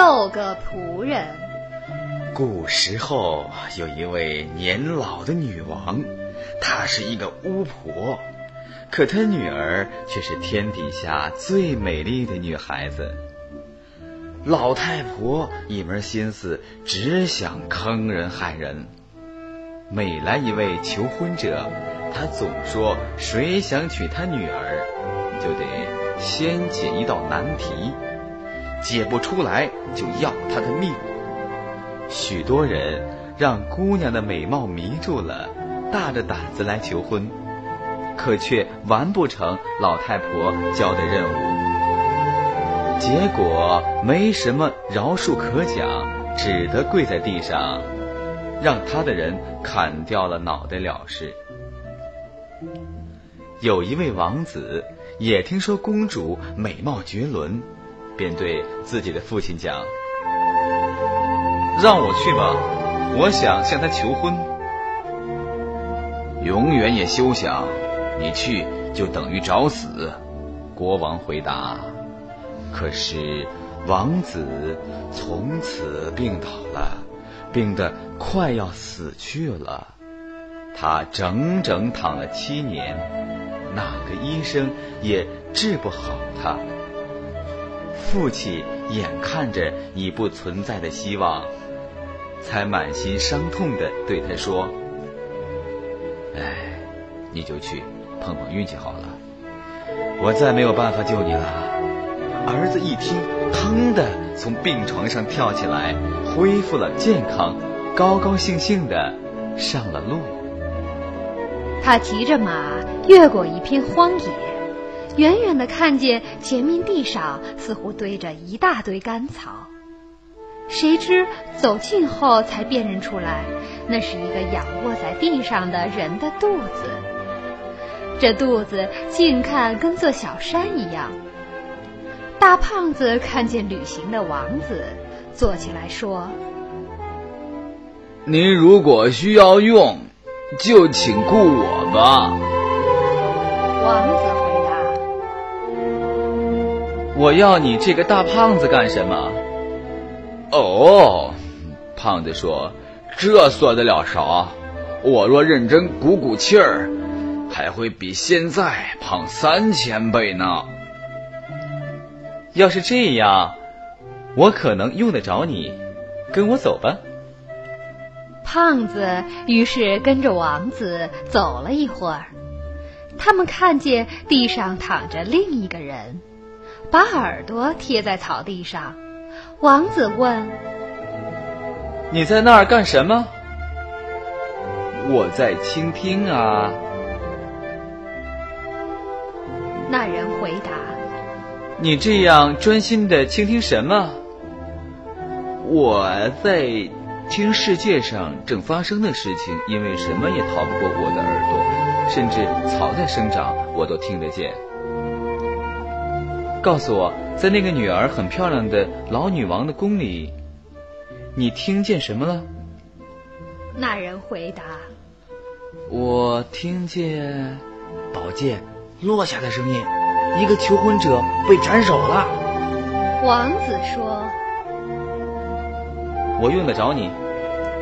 六个仆人。古时候有一位年老的女王，她是一个巫婆，可她女儿却是天底下最美丽的女孩子。老太婆一门心思只想坑人害人，每来一位求婚者，她总说谁想娶她女儿，就得先解一道难题，解不出来就要他的命。许多人让姑娘的美貌迷住了，大着胆子来求婚，可却完不成老太婆交的任务。结果没什么饶恕可讲，只得跪在地上，让他的人砍掉了脑袋了事。有一位王子也听说公主美貌绝伦，便对自己的父亲讲：“让我去吧，我想向她求婚。”永远也休想，你去就等于找死。”国王回答。可是，王子从此病倒了，病得快要死去了。他整整躺了七年，哪个医生也治不好他。父亲眼看着已不存在的希望，才满心伤痛地对他说：“哎，你就去碰碰运气好了，我再没有办法救你了。”儿子一听，腾的从病床上跳起来，恢复了健康，高高兴兴的上了路。他骑着马越过一片荒野，远远的看见前面地上似乎堆着一大堆干草，谁知走近后才辨认出来，那是一个仰卧在地上的人的肚子。这肚子近看跟座小山一样。大胖子看见旅行的王子，坐起来说：“您如果需要用，就请雇我吧。”王子回答：“我要你这个大胖子干什么？”哦，胖子说：“这算得了啥？我若认真鼓鼓气儿，还会比现在胖三千倍呢。”要是这样，我可能用得着你，跟我走吧。胖子于是跟着王子走了一会儿，他们看见地上躺着另一个人，把耳朵贴在草地上。王子问：“你在那儿干什么？”“我在倾听啊。”那人回答。你这样专心的倾听什么？我在听世界上正发生的事情，因为什么也逃不过我的耳朵，甚至草在生长，我都听得见。告诉我，在那个女儿很漂亮的老女王的宫里，你听见什么了？那人回答：“我听见宝剑落下的声音。”一个求婚者被斩首了。王子说：“我用得着你，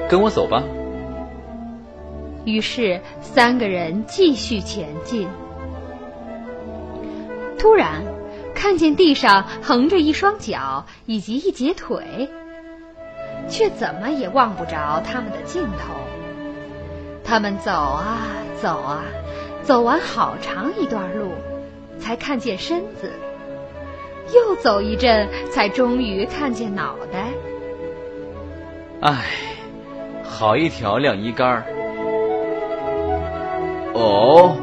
跟我走吧。”于是三个人继续前进。突然，看见地上横着一双脚以及一截腿，却怎么也望不着他们的尽头。他们走啊走啊，走完好长一段路。才看见身子，又走一阵，才终于看见脑袋。唉，好一条晾衣杆儿。哦，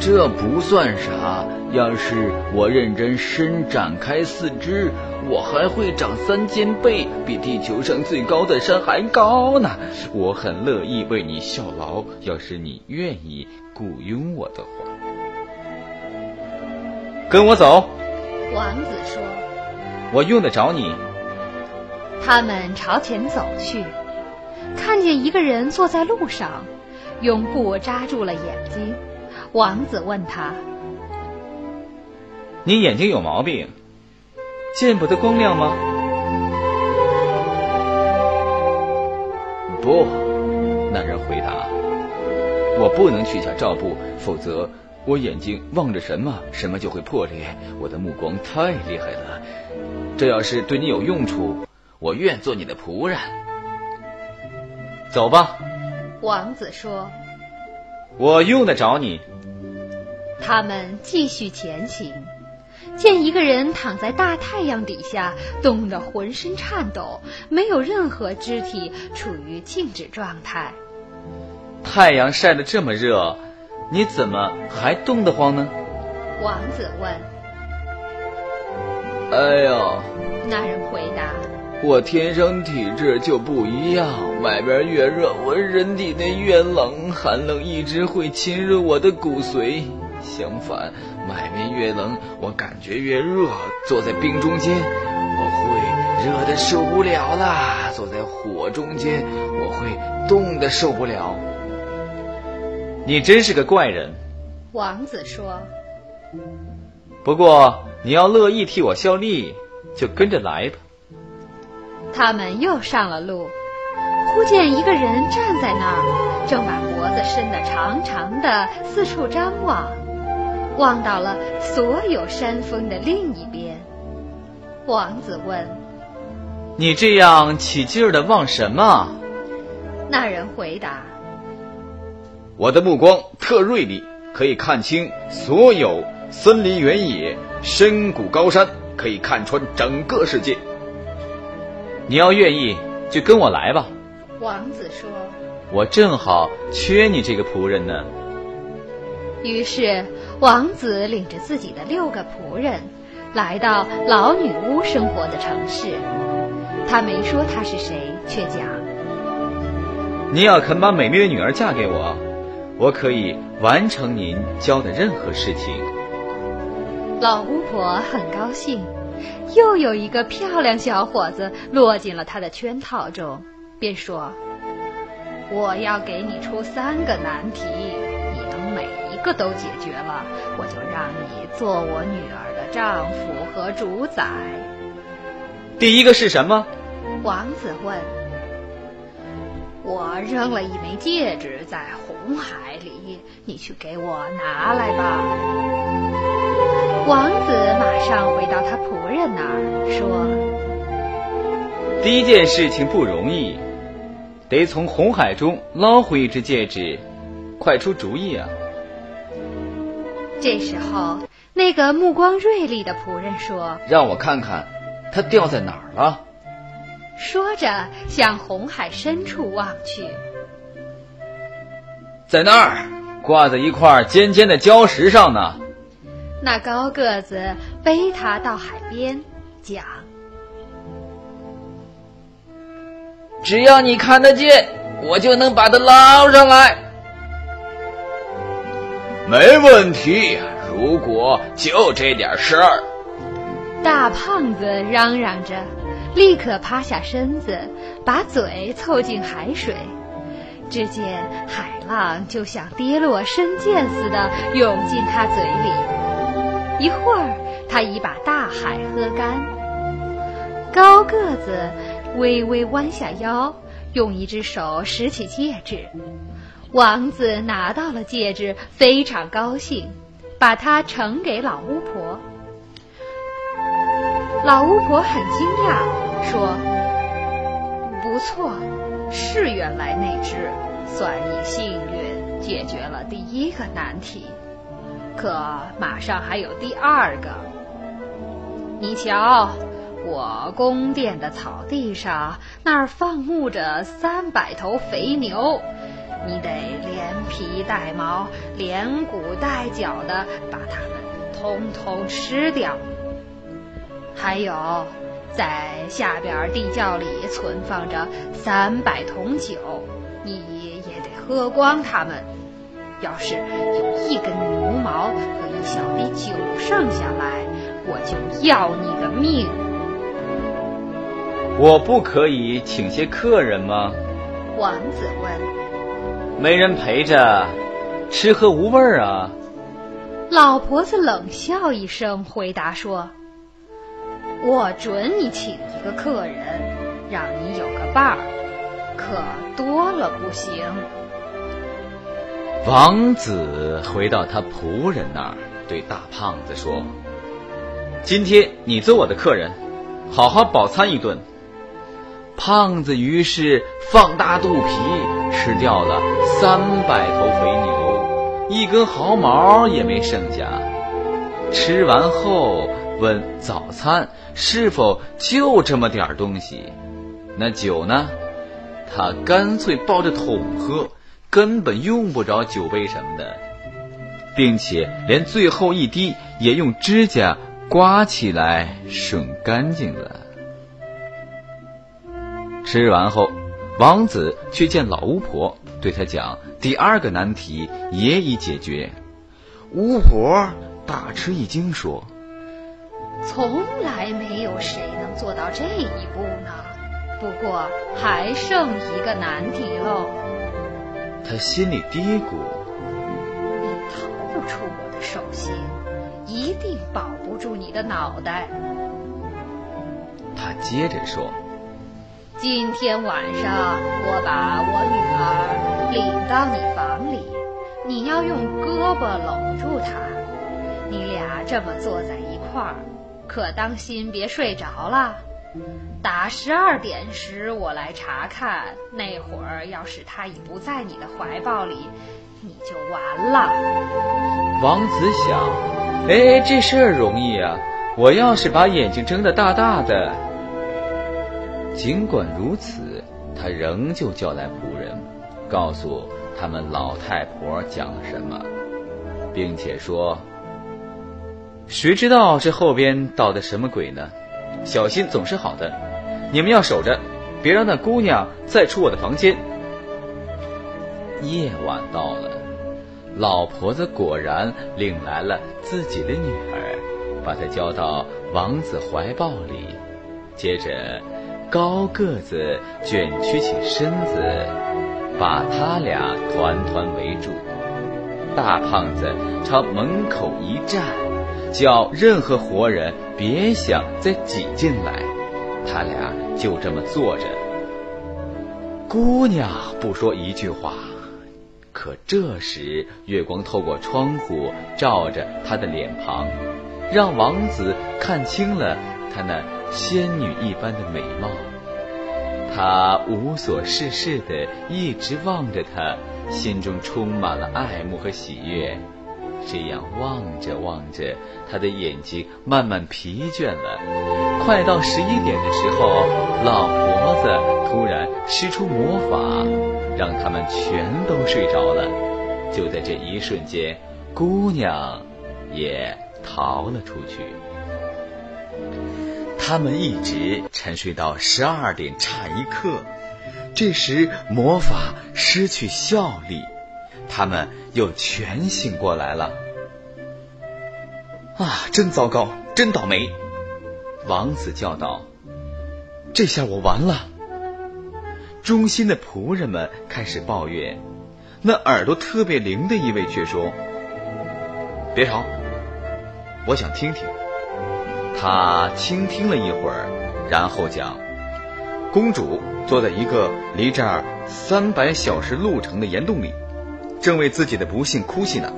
这不算啥。要是我认真伸展开四肢，我还会长三千倍，比地球上最高的山还高呢。我很乐意为你效劳，要是你愿意。雇佣我的话，跟我走。王子说：“我用得着你。”他们朝前走去，看见一个人坐在路上，用布扎住了眼睛。王子问他：“你眼睛有毛病？”见不得光亮吗？不，那人回答：“我不能取下罩布，否则我眼睛望着什么，什么就会破裂。我的目光太厉害了。这要是对你有用处，我愿做你的仆人。”走吧，王子说。我用得着你。他们继续前行，见一个人躺在大太阳底下，冻得浑身颤抖，没有任何肢体，处于静止状态。太阳晒得这么热，你怎么还冻得慌呢？王子问。哎呦，那人回答。我天生体质就不一样，外边越热，我人体内越冷，寒冷一直会侵入我的骨髓。相反，外面越冷，我感觉越热。坐在冰中间，我会热的受不了啦；坐在火中间，我会冻的受不了。你真是个怪人，王子说。不过你要乐意替我效力，就跟着来吧。他们又上了路，忽见一个人站在那儿，正把脖子伸得长长的，四处张望，望到了所有山峰的另一边。王子问：“你这样起劲儿的望什么？”那人回答：“我的目光特锐利，可以看清所有森林原野、深谷高山，可以看穿整个世界。”你要愿意，就跟我来吧。王子说：“我正好缺你这个仆人呢。”于是，王子领着自己的六个仆人，来到老女巫生活的城市。他没说他是谁，却讲：“你要肯把美丽的女儿嫁给我，我可以完成您教的任何事情。”老巫婆很高兴。又有一个漂亮小伙子落进了他的圈套中，便说：“我要给你出三个难题，个都解决了，我就让你做我女儿的丈夫和主宰。”第一个是什么？王子问。我扔了一枚戒指在红海里，你去给我拿来吧。王子马上回到他仆人那儿，说：“第一件事情不容易，得从红海中捞回一只戒指，快出主意啊！”这时候，那个目光锐利的仆人说：“让我看看，它掉在哪儿了。”说着，向红海深处望去，在那儿，挂在一块尖尖的礁石上呢。那高个子背他到海边，讲：“只要你看得见，我就能把它捞上来。”没问题，如果就这点事儿。大胖子嚷嚷着，立刻趴下身子，把嘴凑近海水。只见海浪就像跌落深涧似的涌进他嘴里。一会儿，他已把大海喝干。高个子微微弯下腰，用一只手拾起戒指。王子拿到了戒指，非常高兴，把它呈给老巫婆。老巫婆很惊讶，说：“不错，是原来那只，算你幸运，解决了第一个难题。”可马上还有第二个。你瞧，我宫殿的草地上那儿放牧着三百头肥牛，你得连皮带毛、连骨带脚的把它们通通吃掉。还有，在下边地窖里存放着三百桶酒，你也得喝光它们。要是有一根牛毛和一小滴酒剩下来，我就要你的命。我不可以请些客人吗？王子问。没人陪着，吃喝无味儿啊。老婆子冷笑一声，回答说：“我准你请一个客人，让你有个伴儿，可多了不行。王子回到他仆人那儿，对大胖子说：“今天你做我的客人，好好饱餐一顿。”胖子于是放大肚皮，吃掉了三百头肥牛，一根毫毛也没剩下。吃完后问早餐是否就这么点东西？那酒呢？他干脆抱着桶喝。根本用不着酒杯什么的，并且连最后一滴也用指甲刮起来吮干净了。吃完后，王子去见老巫婆，对她讲第二个难题也已解决。巫婆大吃一惊，说：“从来没有谁能做到这一步呢。不过还剩一个难题喽。”他心里嘀咕：“你逃不出我的手心，一定保不住你的脑袋。”他接着说：“今天晚上我把我女儿领到你房里，你要用胳膊搂住她，你俩这么坐在一块儿，可当心别睡着了。”打十二点时，我来查看。那会儿要是她已不在你的怀抱里，你就完了。王子想，哎，这事儿容易啊！我要是把眼睛睁得大大的……尽管如此，他仍旧叫来仆人，告诉他们老太婆讲了什么，并且说：“谁知道这后边到的什么鬼呢？”小心总是好的，你们要守着，别让那姑娘再出我的房间。夜晚到了，老婆子果然领来了自己的女儿，把她交到王子怀抱里。接着，高个子卷曲起身子，把他俩团团围住。大胖子朝门口一站。叫任何活人别想再挤进来，他俩就这么坐着。姑娘不说一句话，可这时月光透过窗户照着她的脸庞，让王子看清了她那仙女一般的美貌。他无所事事的一直望着她，心中充满了爱慕和喜悦。这样望着望着，他的眼睛慢慢疲倦了。快到十一点的时候，老婆子突然施出魔法，让他们全都睡着了。就在这一瞬间，姑娘也逃了出去。他们一直沉睡到十二点差一刻，这时魔法失去效力。他们又全醒过来了。啊，真糟糕，真倒霉！王子叫道：“这下我完了。”忠心的仆人们开始抱怨，那耳朵特别灵的一位却说：“别吵，我想听听。”他倾听了一会儿，然后讲：“公主坐在一个离这儿三百小时路程的岩洞里。”正为自己的不幸哭泣呢，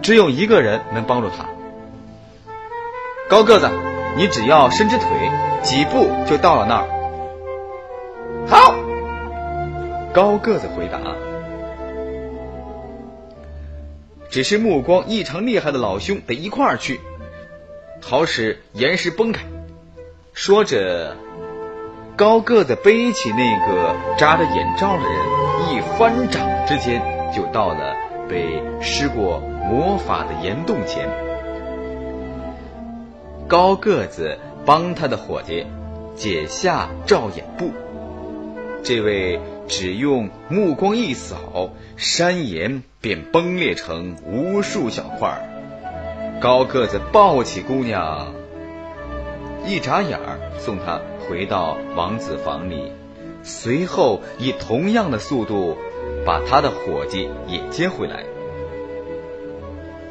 只有一个人能帮助她。高个子，你只要伸直腿，几步就到了那儿。好，高个子回答。只是目光异常厉害的老兄得一块儿去，好使岩石崩开。说着，高个子背起那个扎着眼罩的人，一翻掌之间。就到了被施过魔法的岩洞前，高个子帮他的伙计解下罩眼布，这位只用目光一扫，山岩便崩裂成无数小块儿高个子抱起姑娘，一眨眼儿送她回到王子房里，随后以同样的速度。把他的伙计也接回来。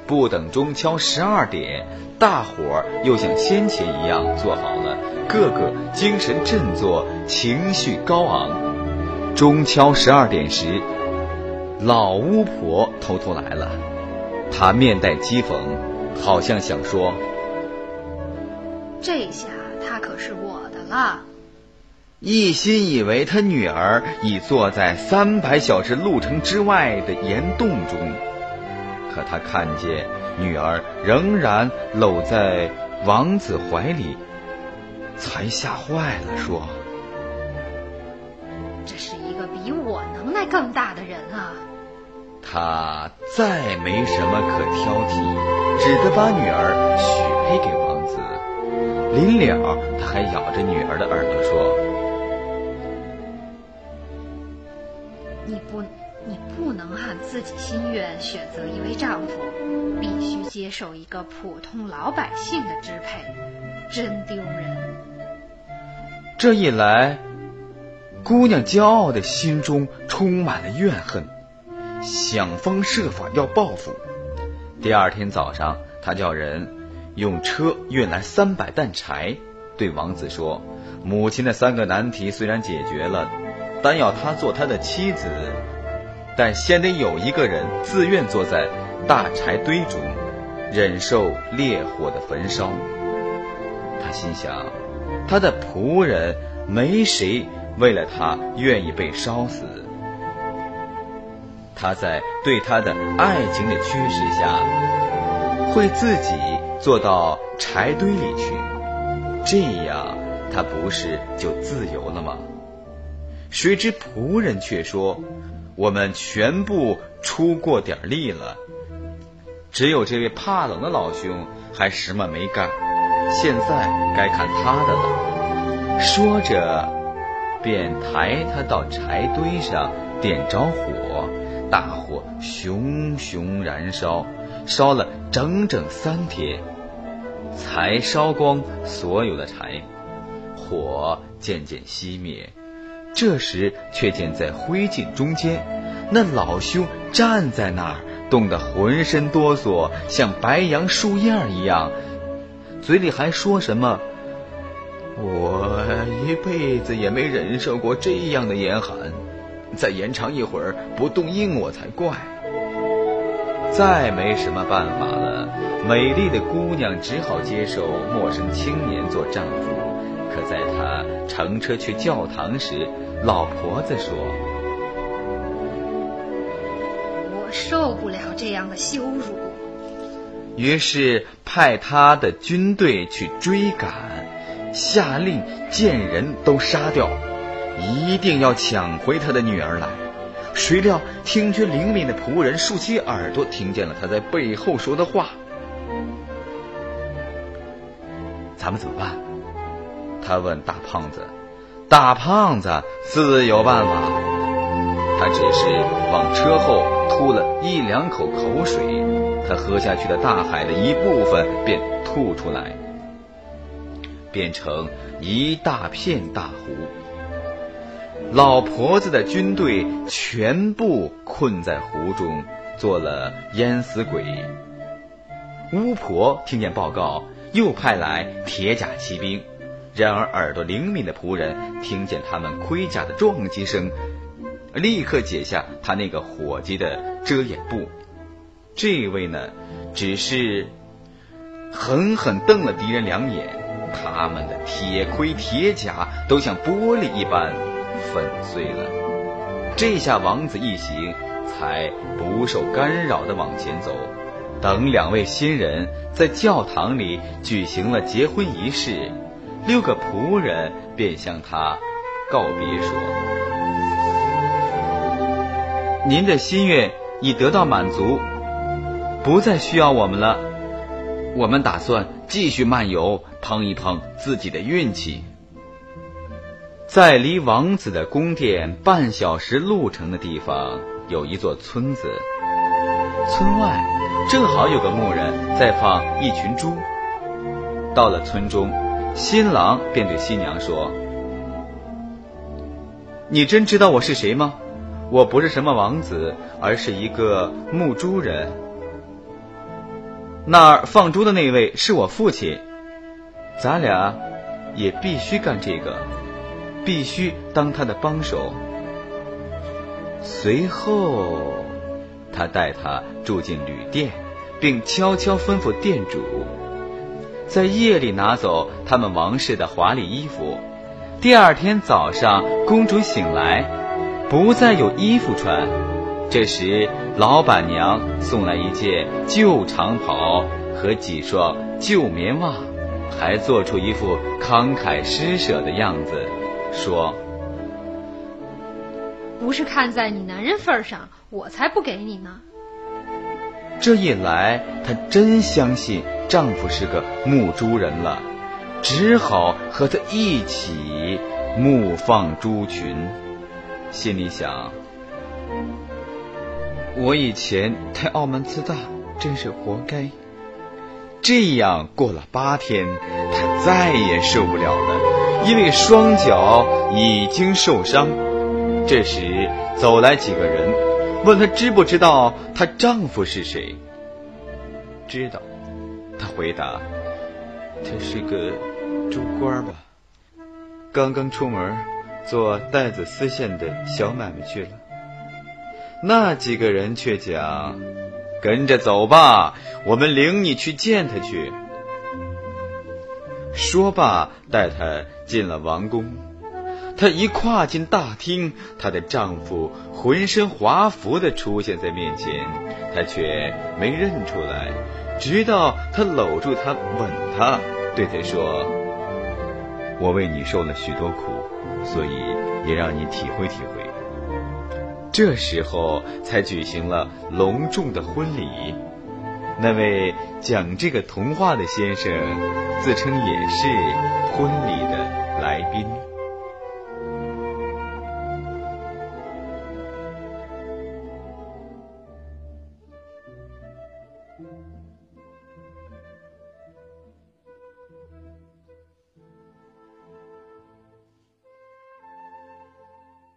不等中敲十二点，大伙儿又像先前一样做好了，个个精神振作，情绪高昂。钟敲十二点时，老巫婆偷偷来了，她面带讥讽，好像想说：“这下他可是我的了。”一心以为他女儿已坐在三百小时路程之外的岩洞中，可他看见女儿仍然搂在王子怀里，才吓坏了，说：“这是一个比我能耐更大的人啊！”他再没什么可挑剔，只得把女儿许配给王子。临了，他还咬着女儿的耳朵说。你不，你不能按自己心愿选择一位丈夫，必须接受一个普通老百姓的支配，真丢人。这一来，姑娘骄傲的心中充满了怨恨，想方设法要报复。第二天早上，他叫人用车运来三百担柴，对王子说：“母亲的三个难题虽然解决了。”但要他做他的妻子，但先得有一个人自愿坐在大柴堆中，忍受烈火的焚烧。他心想，他的仆人没谁为了他愿意被烧死。他在对他的爱情的驱使下，会自己坐到柴堆里去，这样他不是就自由了吗？谁知仆人却说：“我们全部出过点力了，只有这位怕冷的老兄还什么没干。现在该看他的了。”说着，便抬他到柴堆上，点着火，大火熊熊燃烧，烧了整整三天，才烧光所有的柴，火渐渐熄灭。这时，却见在灰烬中间，那老兄站在那儿，冻得浑身哆嗦，像白杨树叶一样，嘴里还说什么：“我一辈子也没忍受过这样的严寒，再延长一会儿不冻硬我才怪。”再没什么办法了，美丽的姑娘只好接受陌生青年做丈夫。可在他乘车去教堂时，老婆子说：“我受不了这样的羞辱。”于是派他的军队去追赶，下令见人都杀掉，一定要抢回他的女儿来。谁料听觉灵敏的仆人竖起耳朵，听见了他在背后说的话：“咱们怎么办？”他问大胖子：“大胖子自有办法。”他只是往车后吐了一两口口水，他喝下去的大海的一部分便吐出来，变成一大片大湖。老婆子的军队全部困在湖中，做了淹死鬼。巫婆听见报告，又派来铁甲骑兵。然而，耳朵灵敏的仆人听见他们盔甲的撞击声，立刻解下他那个伙计的遮掩布。这位呢，只是狠狠瞪了敌人两眼，他们的铁盔铁甲都像玻璃一般粉碎了。这下王子一行才不受干扰地往前走。等两位新人在教堂里举行了结婚仪式。六个仆人便向他告别说：“您的心愿已得到满足，不再需要我们了。我们打算继续漫游，碰一碰自己的运气。”在离王子的宫殿半小时路程的地方，有一座村子。村外正好有个牧人在放一群猪。到了村中。新郎便对新娘说：“你真知道我是谁吗？我不是什么王子，而是一个牧猪人。”那儿放猪的那位是我父亲，咱俩也必须干这个，必须当他的帮手。随后，他带他住进旅店，并悄悄吩咐店主，在夜里拿走他们王室的华丽衣服。第二天早上，公主醒来，不再有衣服穿。这时，老板娘送来一件旧长袍和几双旧棉袜，还做出一副慷慨施舍的样子，说：“不是看在你男人份上，我才不给你呢。”这一来，她真相信丈夫是个牧猪人了。只好和他一起牧放猪群，心里想：我以前太傲慢自大，真是活该。这样过了八天，她再也受不了了，因为双脚已经受伤。这时走来几个人，问她知不知道她丈夫是谁？知道，她回答：他是个。猪官吧，刚刚出门做带子丝线的小买卖去了。那几个人却讲：“跟着走吧，我们领你去见他去。”说罢，带他进了王宫。她一跨进大厅，她的丈夫浑身华服的出现在面前，她却没认出来，直到他搂住她，吻她，对她说。我为你受了许多苦，所以也让你体会体会。这时候才举行了隆重的婚礼。那位讲这个童话的先生，自称也是婚礼的来宾。